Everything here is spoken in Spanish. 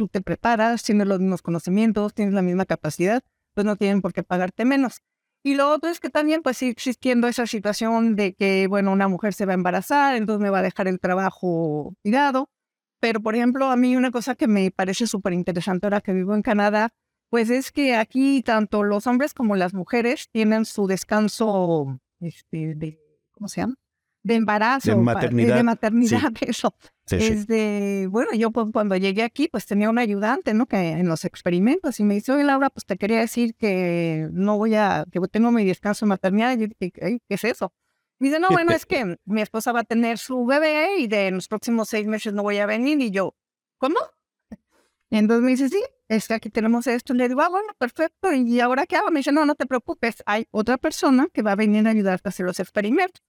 tú te preparas, tienes los mismos conocimientos, tienes la misma capacidad, pues no tienen por qué pagarte menos. Y lo otro es que también pues sigue existiendo esa situación de que, bueno, una mujer se va a embarazar, entonces me va a dejar el trabajo tirado. Pero, por ejemplo, a mí una cosa que me parece súper interesante ahora que vivo en Canadá, pues es que aquí tanto los hombres como las mujeres tienen su descanso este, de, ¿cómo se llama? De embarazo. De maternidad. De maternidad, eso. es de, bueno, yo pues, cuando llegué aquí, pues tenía un ayudante, ¿no? Que en los experimentos, y me dice, oye, Laura, pues te quería decir que no voy a, que tengo mi descanso de maternidad. Y yo dije, ¿qué es eso? Me dice, no, bueno, es que mi esposa va a tener su bebé y de los próximos seis meses no voy a venir. Y yo, ¿cómo? Y entonces me dice, sí, es que aquí tenemos esto. Le digo, ah, bueno, perfecto. ¿Y ahora qué hago? Me dice, no, no te preocupes. Hay otra persona que va a venir a ayudarte a hacer los experimentos.